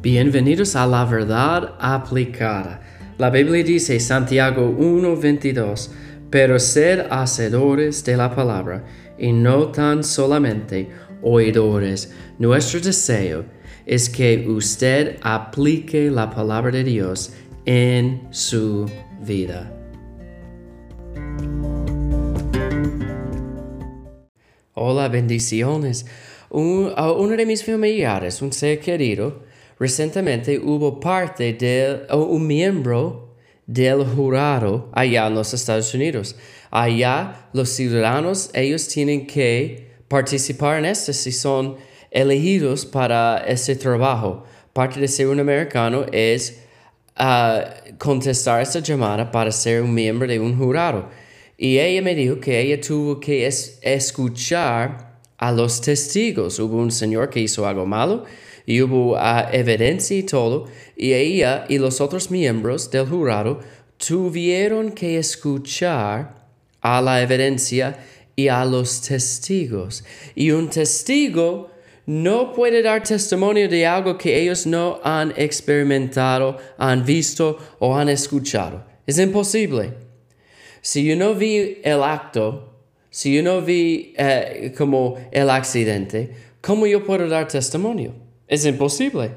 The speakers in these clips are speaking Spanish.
Bienvenidos a la verdad aplicada. La Biblia dice Santiago 1:22, pero sed hacedores de la palabra y no tan solamente oidores. Nuestro deseo es que usted aplique la palabra de Dios en su vida. Hola, bendiciones. uno de mis familiares, un ser querido, recientemente hubo parte de un miembro del jurado allá en los Estados Unidos. Allá los ciudadanos, ellos tienen que participar en esto si son elegidos para ese trabajo. Parte de ser un americano es ah, contestar esta llamada para ser un miembro de un jurado. Y ella me dijo que ella tuvo que escuchar a los testigos. Hubo un señor que hizo algo malo y hubo uh, evidencia y todo, y ella y los otros miembros del jurado tuvieron que escuchar a la evidencia y a los testigos. Y un testigo no puede dar testimonio de algo que ellos no han experimentado, han visto o han escuchado. Es imposible. Si yo no vi el acto, si yo no vi eh, como el accidente, ¿cómo yo puedo dar testimonio? Es imposible.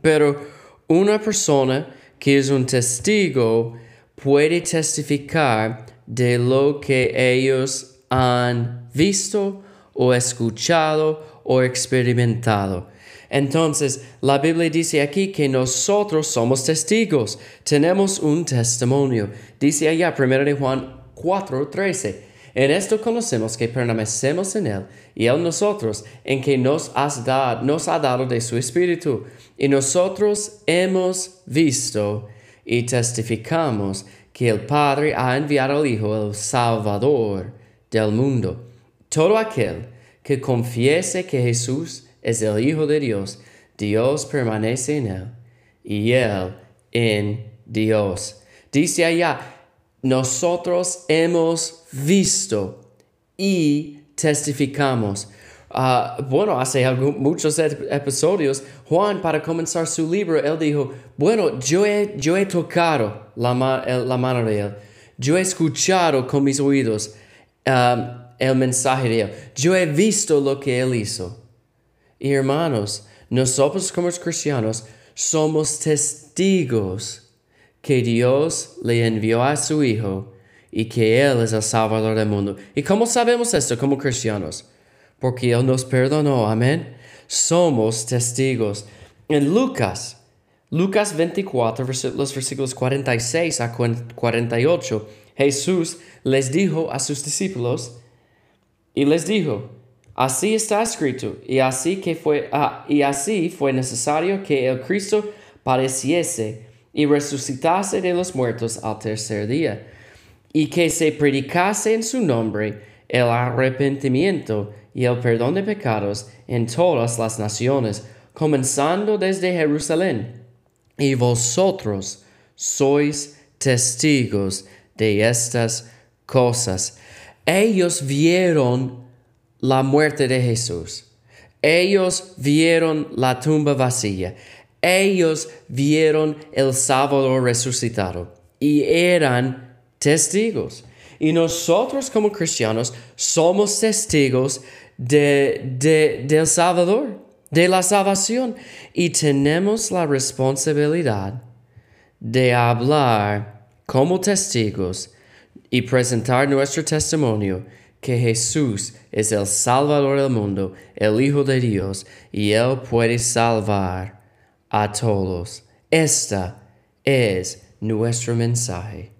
Pero una persona que es un testigo puede testificar de lo que ellos han visto o escuchado o experimentado. Entonces, la Biblia dice aquí que nosotros somos testigos, tenemos un testimonio. Dice allá, 1 de Juan 4, 13. En esto conocemos que permanecemos en Él y Él nosotros, en que nos, has dado, nos ha dado de su Espíritu. Y nosotros hemos visto y testificamos que el Padre ha enviado al Hijo, el Salvador del mundo. Todo aquel que confiese que Jesús es el Hijo de Dios, Dios permanece en Él y Él en Dios. Dice allá, nosotros hemos visto y testificamos. Ah, bueno, hace muchos episodios, Juan, para comenzar su libro, él dijo, bueno, yo he, yo he tocado la, mano de él, yo he escuchado con mis oídos um, el mensaje de él, yo he visto lo que él hizo. Y hermanos, nosotros como cristianos somos testigos que Dios le envió a su Hijo y que Él es el Salvador del mundo. ¿Y cómo sabemos esto como cristianos? Porque Él nos perdonó, amén. Somos testigos. En Lucas, Lucas 24, los versículos 46 a 48, Jesús les dijo a sus discípulos y les dijo, así está escrito y así que fue ah, y así fue necesario que el Cristo padeciese y resucitase de los muertos al tercer día, y que se predicase en su nombre el arrepentimiento y el perdón de pecados en todas las naciones, comenzando desde Jerusalén. Y vosotros sois testigos de estas cosas. Ellos vieron la muerte de Jesús. Ellos vieron la tumba vacía. Ellos vieron el Salvador resucitado y eran testigos. Y nosotros como cristianos somos testigos de, del Salvador, de la salvación. Y tenemos la responsabilidad de hablar como testigos y presentar nuestro testimonio que Jesús es el Salvador del mundo, el Hijo de Dios, y Él puede salvar a todos. Esta es nuestro mensaje.